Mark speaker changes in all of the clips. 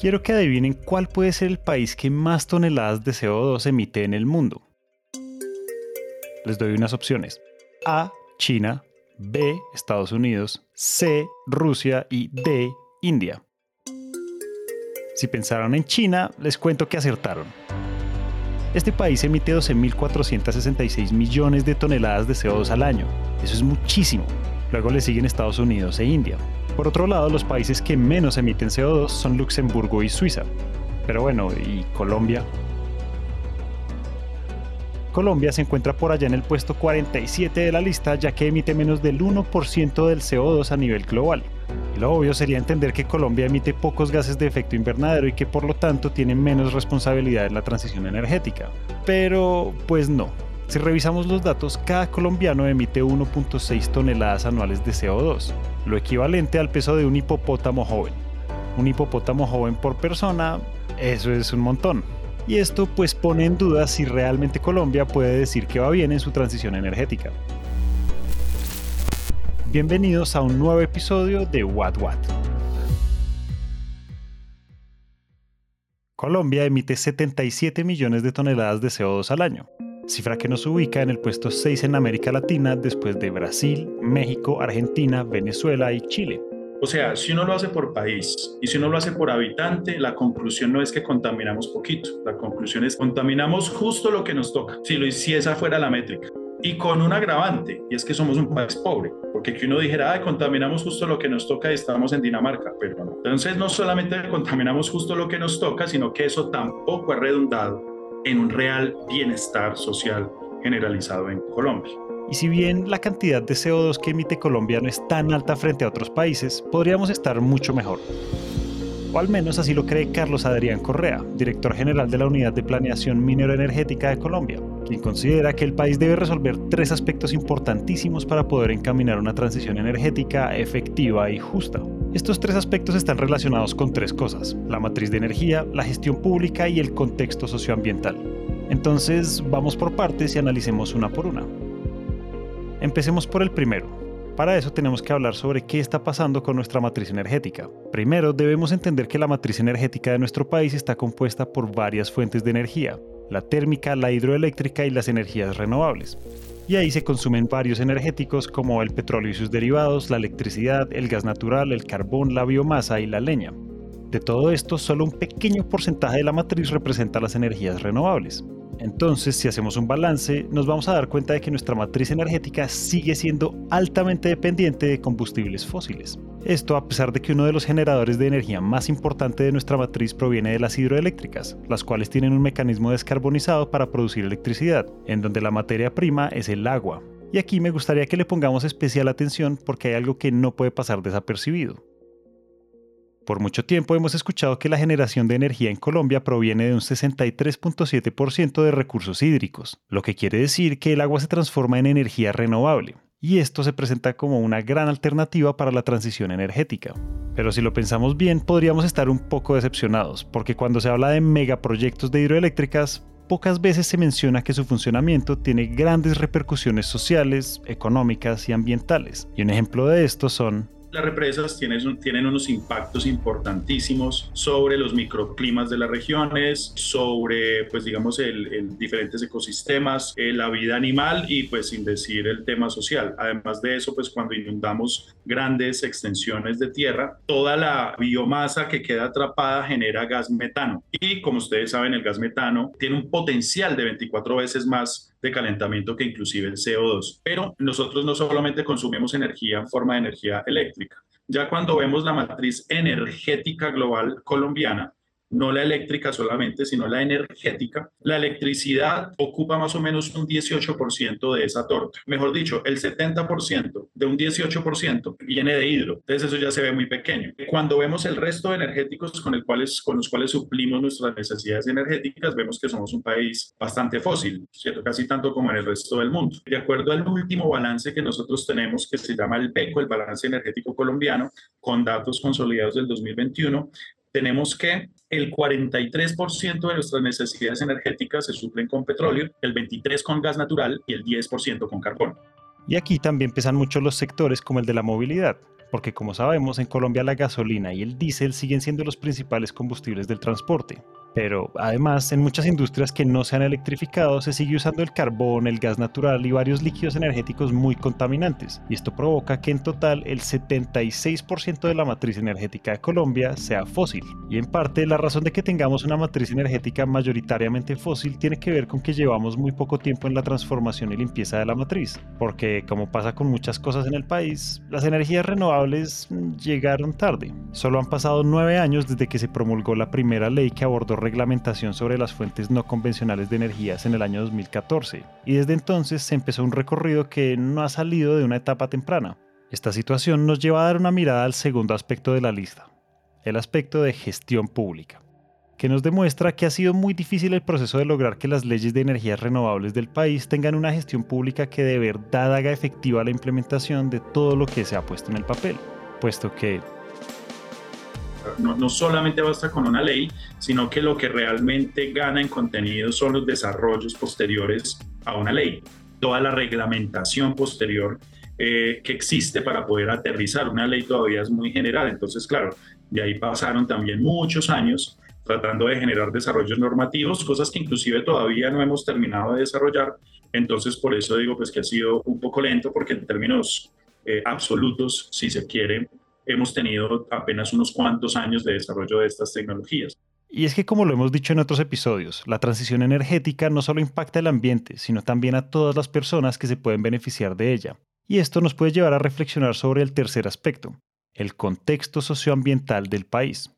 Speaker 1: Quiero que adivinen cuál puede ser el país que más toneladas de CO2 emite en el mundo. Les doy unas opciones. A. China. B. Estados Unidos. C. Rusia. Y D. India. Si pensaron en China, les cuento que acertaron. Este país emite 12.466 millones de toneladas de CO2 al año. Eso es muchísimo. Luego le siguen Estados Unidos e India. Por otro lado, los países que menos emiten CO2 son Luxemburgo y Suiza. Pero bueno, ¿y Colombia? Colombia se encuentra por allá en el puesto 47 de la lista ya que emite menos del 1% del CO2 a nivel global. Lo obvio sería entender que Colombia emite pocos gases de efecto invernadero y que por lo tanto tiene menos responsabilidad en la transición energética. Pero pues no. Si revisamos los datos, cada colombiano emite 1.6 toneladas anuales de CO2, lo equivalente al peso de un hipopótamo joven. Un hipopótamo joven por persona, eso es un montón. Y esto pues pone en duda si realmente Colombia puede decir que va bien en su transición energética. Bienvenidos a un nuevo episodio de What What. Colombia emite 77 millones de toneladas de CO2 al año, cifra que nos ubica en el puesto 6 en América Latina después de Brasil, México, Argentina, Venezuela y Chile.
Speaker 2: O sea, si uno lo hace por país y si uno lo hace por habitante, la conclusión no es que contaminamos poquito, la conclusión es contaminamos justo lo que nos toca, si, lo, si esa fuera la métrica y con un agravante, y es que somos un país pobre, porque que uno dijera, ah, contaminamos justo lo que nos toca y estamos en Dinamarca, pero no. Entonces no solamente contaminamos justo lo que nos toca, sino que eso tampoco ha redundado en un real bienestar social generalizado en Colombia.
Speaker 1: Y si bien la cantidad de CO2 que emite Colombia no es tan alta frente a otros países, podríamos estar mucho mejor o al menos así lo cree Carlos Adrián Correa, director general de la Unidad de Planeación Minero-Energética de Colombia, quien considera que el país debe resolver tres aspectos importantísimos para poder encaminar una transición energética efectiva y justa. Estos tres aspectos están relacionados con tres cosas, la matriz de energía, la gestión pública y el contexto socioambiental. Entonces, vamos por partes y analicemos una por una. Empecemos por el primero, para eso tenemos que hablar sobre qué está pasando con nuestra matriz energética. Primero, debemos entender que la matriz energética de nuestro país está compuesta por varias fuentes de energía, la térmica, la hidroeléctrica y las energías renovables. Y ahí se consumen varios energéticos como el petróleo y sus derivados, la electricidad, el gas natural, el carbón, la biomasa y la leña. De todo esto, solo un pequeño porcentaje de la matriz representa las energías renovables. Entonces, si hacemos un balance, nos vamos a dar cuenta de que nuestra matriz energética sigue siendo altamente dependiente de combustibles fósiles. Esto a pesar de que uno de los generadores de energía más importante de nuestra matriz proviene de las hidroeléctricas, las cuales tienen un mecanismo descarbonizado para producir electricidad, en donde la materia prima es el agua. Y aquí me gustaría que le pongamos especial atención porque hay algo que no puede pasar desapercibido. Por mucho tiempo hemos escuchado que la generación de energía en Colombia proviene de un 63.7% de recursos hídricos, lo que quiere decir que el agua se transforma en energía renovable. Y esto se presenta como una gran alternativa para la transición energética. Pero si lo pensamos bien, podríamos estar un poco decepcionados, porque cuando se habla de megaproyectos de hidroeléctricas, pocas veces se menciona que su funcionamiento tiene grandes repercusiones sociales, económicas y ambientales. Y un ejemplo de esto son
Speaker 2: las represas tienen, unos impactos importantísimos sobre los microclimas de las regiones, sobre, pues digamos, el, diferentes ecosistemas, eh, la vida animal y pues sin decir el tema social. Además de eso, pues cuando inundamos grandes extensiones de tierra, toda la biomasa que queda atrapada genera gas metano. Y como ustedes saben, el gas metano tiene un potencial de 24 veces más de calentamiento que inclusive el CO2. Pero nosotros no solamente consumimos energía en forma de energía eléctrica. Ya cuando vemos la matriz energética global colombiana, no la eléctrica solamente, sino la energética, la electricidad ocupa más o menos un 18% de esa torta. Mejor dicho, el 70% de un 18% viene de hidro. Entonces eso ya se ve muy pequeño. Cuando vemos el resto de energéticos con, el cuales, con los cuales suplimos nuestras necesidades energéticas, vemos que somos un país bastante fósil, ¿cierto? casi tanto como en el resto del mundo. De acuerdo al último balance que nosotros tenemos, que se llama el PECO, el balance energético colombiano, con datos consolidados del 2021, tenemos que el 43% de nuestras necesidades energéticas se suplen con petróleo, el 23% con gas natural y el 10% con carbón.
Speaker 1: Y aquí también pesan mucho los sectores como el de la movilidad, porque como sabemos en Colombia la gasolina y el diésel siguen siendo los principales combustibles del transporte. Pero además, en muchas industrias que no se han electrificado se sigue usando el carbón, el gas natural y varios líquidos energéticos muy contaminantes. Y esto provoca que en total el 76% de la matriz energética de Colombia sea fósil. Y en parte la razón de que tengamos una matriz energética mayoritariamente fósil tiene que ver con que llevamos muy poco tiempo en la transformación y limpieza de la matriz. Porque como pasa con muchas cosas en el país, las energías renovables llegaron tarde. Solo han pasado nueve años desde que se promulgó la primera ley que abordó reglamentación sobre las fuentes no convencionales de energías en el año 2014, y desde entonces se empezó un recorrido que no ha salido de una etapa temprana. Esta situación nos lleva a dar una mirada al segundo aspecto de la lista, el aspecto de gestión pública, que nos demuestra que ha sido muy difícil el proceso de lograr que las leyes de energías renovables del país tengan una gestión pública que de verdad haga efectiva la implementación de todo lo que se ha puesto en el papel, puesto que
Speaker 2: no, solamente basta con una ley, sino que lo que realmente gana en contenido son los desarrollos posteriores a una ley, toda la reglamentación posterior eh, que existe para poder aterrizar. Una ley todavía es muy general, entonces claro, de ahí pasaron también muchos años tratando de generar desarrollos normativos, cosas que inclusive todavía no hemos terminado de desarrollar. Entonces, por eso digo pues que ha sido un poco lento, porque en términos eh, absolutos, si se quiere, hemos tenido apenas unos cuantos años de desarrollo de estas tecnologías.
Speaker 1: Y es que como lo hemos dicho en otros episodios, la transición energética no solo impacta el ambiente, sino también a todas las personas que se pueden beneficiar de ella. Y esto nos puede llevar a reflexionar sobre el tercer aspecto, el contexto socioambiental del país.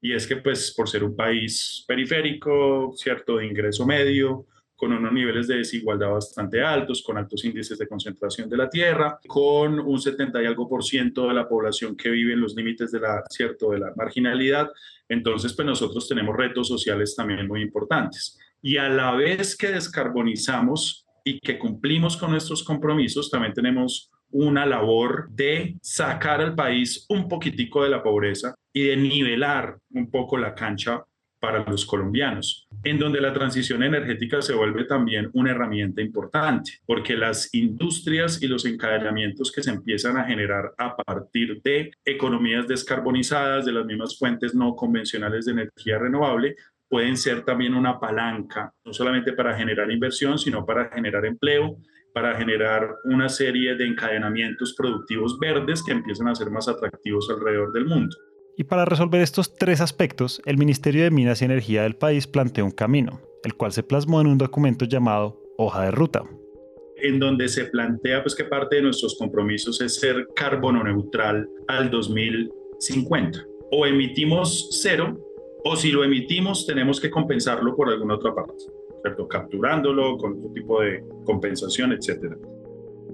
Speaker 2: Y es que pues por ser un país periférico, cierto, de ingreso medio, con unos niveles de desigualdad bastante altos, con altos índices de concentración de la tierra, con un 70 y algo por ciento de la población que vive en los límites de la, cierto, de la marginalidad. Entonces, pues nosotros tenemos retos sociales también muy importantes. Y a la vez que descarbonizamos y que cumplimos con nuestros compromisos, también tenemos una labor de sacar al país un poquitico de la pobreza y de nivelar un poco la cancha para los colombianos, en donde la transición energética se vuelve también una herramienta importante, porque las industrias y los encadenamientos que se empiezan a generar a partir de economías descarbonizadas, de las mismas fuentes no convencionales de energía renovable, pueden ser también una palanca, no solamente para generar inversión, sino para generar empleo, para generar una serie de encadenamientos productivos verdes que empiezan a ser más atractivos alrededor del mundo.
Speaker 1: Y para resolver estos tres aspectos, el Ministerio de Minas y Energía del país planteó un camino, el cual se plasmó en un documento llamado Hoja de Ruta.
Speaker 2: En donde se plantea pues, que parte de nuestros compromisos es ser carbono neutral al 2050. O emitimos cero, o si lo emitimos tenemos que compensarlo por alguna otra parte, ¿cierto? capturándolo con otro tipo de compensación, etcétera.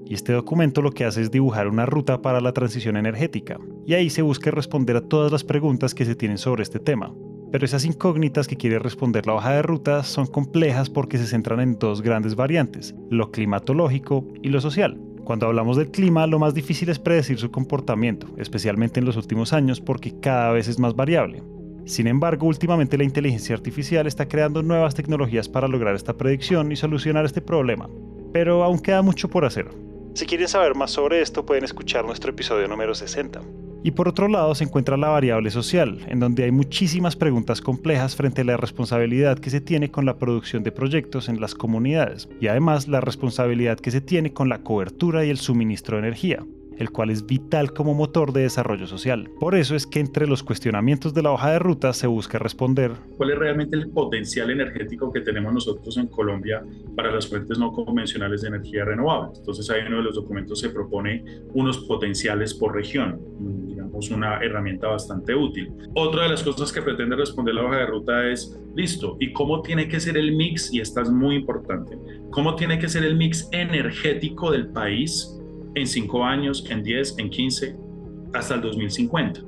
Speaker 1: Y este documento lo que hace es dibujar una ruta para la transición energética, y ahí se busca responder a todas las preguntas que se tienen sobre este tema. Pero esas incógnitas que quiere responder la hoja de ruta son complejas porque se centran en dos grandes variantes, lo climatológico y lo social. Cuando hablamos del clima, lo más difícil es predecir su comportamiento, especialmente en los últimos años porque cada vez es más variable. Sin embargo, últimamente la inteligencia artificial está creando nuevas tecnologías para lograr esta predicción y solucionar este problema. Pero aún queda mucho por hacer. Si quieren saber más sobre esto, pueden escuchar nuestro episodio número 60. Y por otro lado se encuentra la variable social, en donde hay muchísimas preguntas complejas frente a la responsabilidad que se tiene con la producción de proyectos en las comunidades, y además la responsabilidad que se tiene con la cobertura y el suministro de energía el cual es vital como motor de desarrollo social. Por eso es que entre los cuestionamientos de la hoja de ruta se busca responder
Speaker 2: cuál es realmente el potencial energético que tenemos nosotros en Colombia para las fuentes no convencionales de energía renovable. Entonces ahí uno de los documentos se propone unos potenciales por región, digamos una herramienta bastante útil. Otra de las cosas que pretende responder la hoja de ruta es, listo, ¿y cómo tiene que ser el mix? Y esta es muy importante. ¿Cómo tiene que ser el mix energético del país en 5 años, en 10, en 15, hasta el 2050.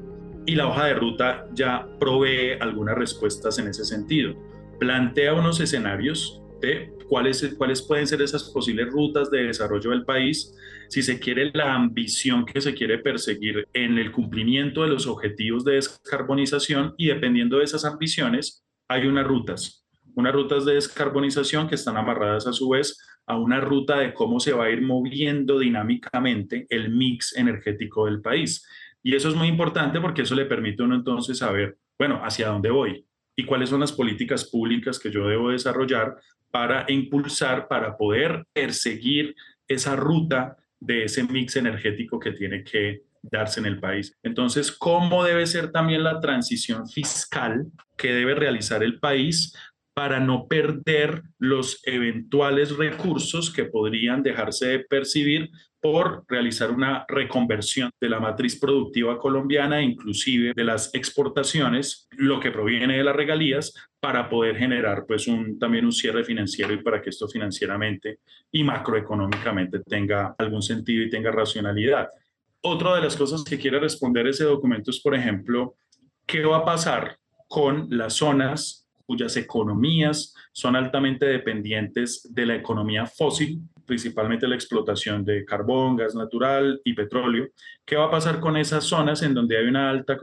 Speaker 2: Y la hoja de ruta ya provee algunas respuestas en ese sentido. Plantea unos escenarios de cuáles, cuáles pueden ser esas posibles rutas de desarrollo del país, si se quiere la ambición que se quiere perseguir en el cumplimiento de los objetivos de descarbonización y dependiendo de esas ambiciones, hay unas rutas, unas rutas de descarbonización que están amarradas a su vez a una ruta de cómo se va a ir moviendo dinámicamente el mix energético del país. Y eso es muy importante porque eso le permite a uno entonces saber, bueno, hacia dónde voy y cuáles son las políticas públicas que yo debo desarrollar para impulsar, para poder perseguir esa ruta de ese mix energético que tiene que darse en el país. Entonces, ¿cómo debe ser también la transición fiscal que debe realizar el país para no perder los eventuales recursos que podrían dejarse de percibir por realizar una reconversión de la matriz productiva colombiana, inclusive de las exportaciones, lo que proviene de las regalías, para poder generar pues también un cierre financiero y para que esto financieramente y macroeconómicamente tenga algún sentido y tenga racionalidad. Otra de las cosas que quiere responder ese documento es, por ejemplo, ¿qué va a pasar con las zonas cuyas economías son altamente dependientes de la economía fósil, principalmente la explotación de carbón, gas natural y petróleo. ¿Qué va a pasar con esas zonas en donde hay una alta,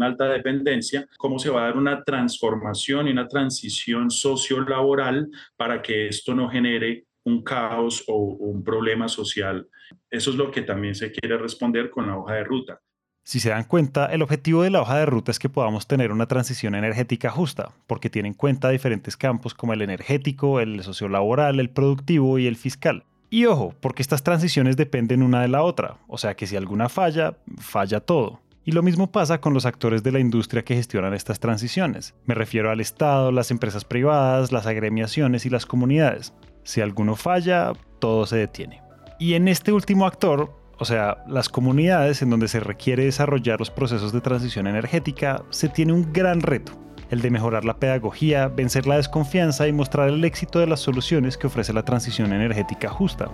Speaker 2: alta dependencia? ¿Cómo se va a dar una transformación y una transición sociolaboral para que esto no genere un caos o un problema social? Eso es lo que también se quiere responder con la hoja de ruta.
Speaker 1: Si se dan cuenta, el objetivo de la hoja de ruta es que podamos tener una transición energética justa, porque tiene en cuenta diferentes campos como el energético, el sociolaboral, el productivo y el fiscal. Y ojo, porque estas transiciones dependen una de la otra, o sea que si alguna falla, falla todo. Y lo mismo pasa con los actores de la industria que gestionan estas transiciones. Me refiero al Estado, las empresas privadas, las agremiaciones y las comunidades. Si alguno falla, todo se detiene. Y en este último actor, o sea, las comunidades en donde se requiere desarrollar los procesos de transición energética, se tiene un gran reto, el de mejorar la pedagogía, vencer la desconfianza y mostrar el éxito de las soluciones que ofrece la transición energética justa.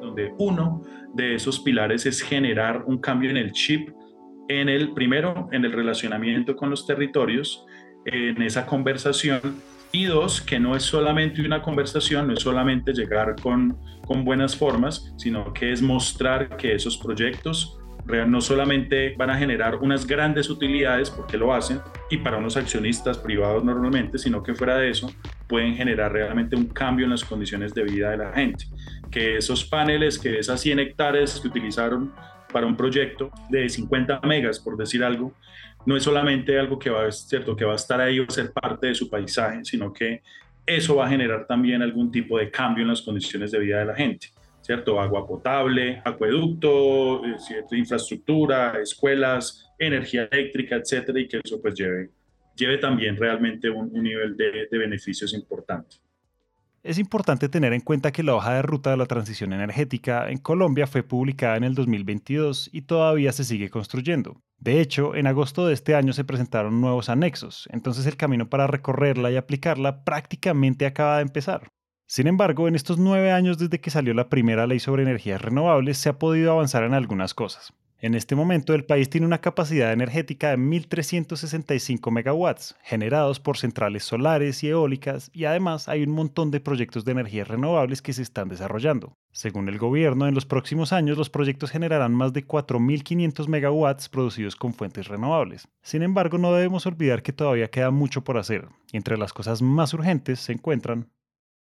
Speaker 2: Donde uno de esos pilares es generar un cambio en el chip, en el primero, en el relacionamiento con los territorios, en esa conversación y dos, que no es solamente una conversación, no es solamente llegar con, con buenas formas, sino que es mostrar que esos proyectos no solamente van a generar unas grandes utilidades, porque lo hacen, y para unos accionistas privados normalmente, sino que fuera de eso pueden generar realmente un cambio en las condiciones de vida de la gente. Que esos paneles, que esas 100 hectáreas que utilizaron para un proyecto de 50 megas, por decir algo, no es solamente algo que va, ¿cierto? que va a estar ahí o ser parte de su paisaje, sino que eso va a generar también algún tipo de cambio en las condiciones de vida de la gente, ¿cierto? Agua potable, acueducto, eh, infraestructura, escuelas, energía eléctrica, etcétera, y que eso pues lleve, lleve también realmente un, nivel de, de beneficios importante.
Speaker 1: Es importante tener en cuenta que la hoja de ruta de la transición energética en Colombia fue publicada en el 2022 y todavía se sigue construyendo. De hecho, en agosto de este año se presentaron nuevos anexos, entonces el camino para recorrerla y aplicarla prácticamente acaba de empezar. Sin embargo, en estos nueve años desde que salió la primera ley sobre energías renovables se ha podido avanzar en algunas cosas. En este momento el país tiene una capacidad energética de 1.365 megawatts, generados por centrales solares y eólicas, y además hay un montón de proyectos de energías renovables que se están desarrollando. Según el gobierno, en los próximos años los proyectos generarán más de 4.500 megawatts producidos con fuentes renovables. Sin embargo, no debemos olvidar que todavía queda mucho por hacer, y entre las cosas más urgentes se encuentran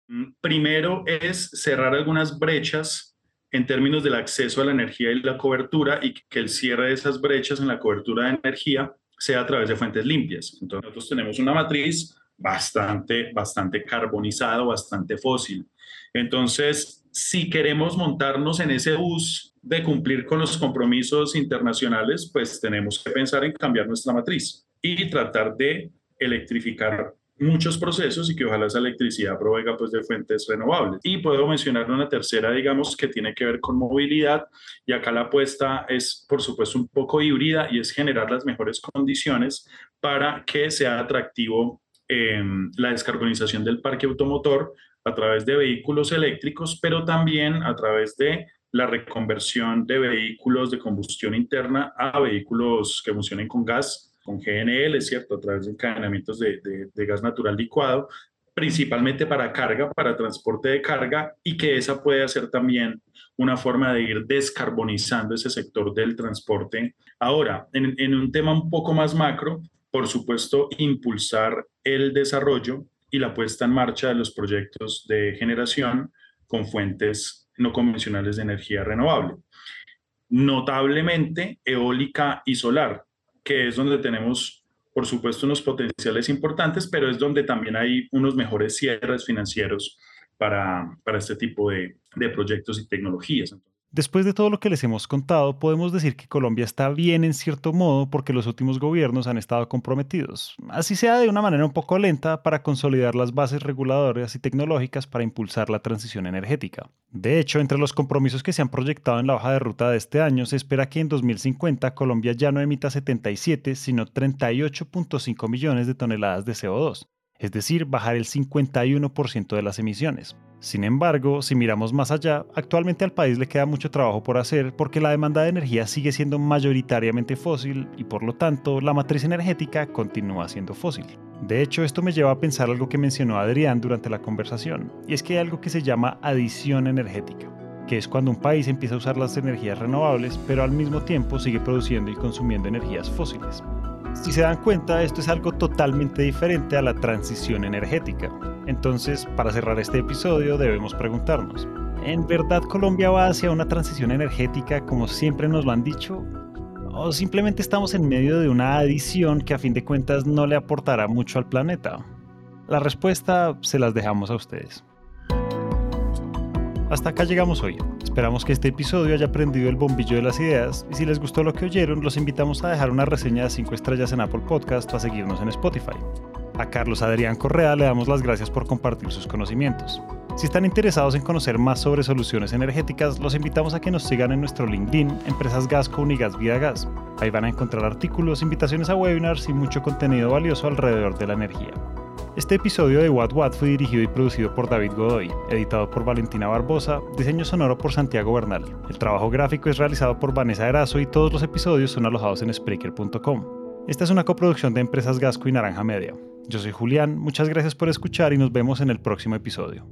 Speaker 2: mm, Primero es cerrar algunas brechas en términos del acceso a la energía y la cobertura y que el cierre de esas brechas en la cobertura de energía sea a través de fuentes limpias. Entonces nosotros tenemos una matriz bastante, bastante carbonizada, bastante fósil. Entonces, si queremos montarnos en ese bus de cumplir con los compromisos internacionales, pues tenemos que pensar en cambiar nuestra matriz y tratar de electrificar muchos procesos y que ojalá esa electricidad provenga pues de fuentes renovables. Y puedo mencionar una tercera, digamos, que tiene que ver con movilidad y acá la apuesta es, por supuesto, un poco híbrida y es generar las mejores condiciones para que sea atractivo em, la descarbonización del parque automotor a través de vehículos eléctricos, pero también a través de la reconversión de vehículos de combustión interna a vehículos que funcionen con gas con GNL, ¿cierto? A través de encadenamientos de, de, gas natural licuado, principalmente para carga, para transporte de carga, y que esa puede ser también una forma de ir descarbonizando ese sector del transporte. Ahora, en un tema un poco más macro, por supuesto, impulsar el desarrollo y la puesta en marcha de los proyectos de generación con fuentes no convencionales de energía renovable. Notablemente eólica y solar, que es donde tenemos, por supuesto, unos potenciales importantes, pero es donde también hay unos mejores cierres financieros para, para este tipo de, de proyectos y tecnologías.
Speaker 1: Después de todo lo que les hemos contado, podemos decir que Colombia está bien en cierto modo porque los últimos gobiernos han estado comprometidos, así sea de una manera un poco lenta, para consolidar las bases reguladoras y tecnológicas para impulsar la transición energética. De hecho, entre los compromisos que se han proyectado en la hoja de ruta de este año, se espera que en 2050 Colombia ya no emita 77, sino 38.5 millones de toneladas de CO2, es decir, bajar el 51% de las emisiones. Sin embargo, si miramos más allá, actualmente al país le queda mucho trabajo por hacer porque la demanda de energía sigue siendo mayoritariamente fósil y por lo tanto la matriz energética continúa siendo fósil. De hecho, esto me lleva a pensar algo que mencionó Adrián durante la conversación, y es que hay algo que se llama adición energética, que es cuando un país empieza a usar las energías renovables, pero al mismo tiempo sigue produciendo y consumiendo energías fósiles. Si se dan cuenta, esto es algo totalmente diferente a la transición energética. Entonces, para cerrar este episodio, debemos preguntarnos, ¿en verdad Colombia va hacia una transición energética como siempre nos lo han dicho? ¿O simplemente estamos en medio de una adición que a fin de cuentas no le aportará mucho al planeta? La respuesta se las dejamos a ustedes. Hasta acá llegamos hoy. Esperamos que este episodio haya prendido el bombillo de las ideas y si les gustó lo que oyeron, los invitamos a dejar una reseña de 5 estrellas en Apple Podcast o a seguirnos en Spotify. A Carlos Adrián Correa le damos las gracias por compartir sus conocimientos. Si están interesados en conocer más sobre soluciones energéticas, los invitamos a que nos sigan en nuestro LinkedIn, Empresas Gasco Unigas Vida Gas. Ahí van a encontrar artículos, invitaciones a webinars y mucho contenido valioso alrededor de la energía. Este episodio de What What fue dirigido y producido por David Godoy, editado por Valentina Barbosa, diseño sonoro por Santiago Bernal. El trabajo gráfico es realizado por Vanessa Erazo y todos los episodios son alojados en Spreaker.com. Esta es una coproducción de Empresas Gasco y Naranja Media. Yo soy Julián, muchas gracias por escuchar y nos vemos en el próximo episodio.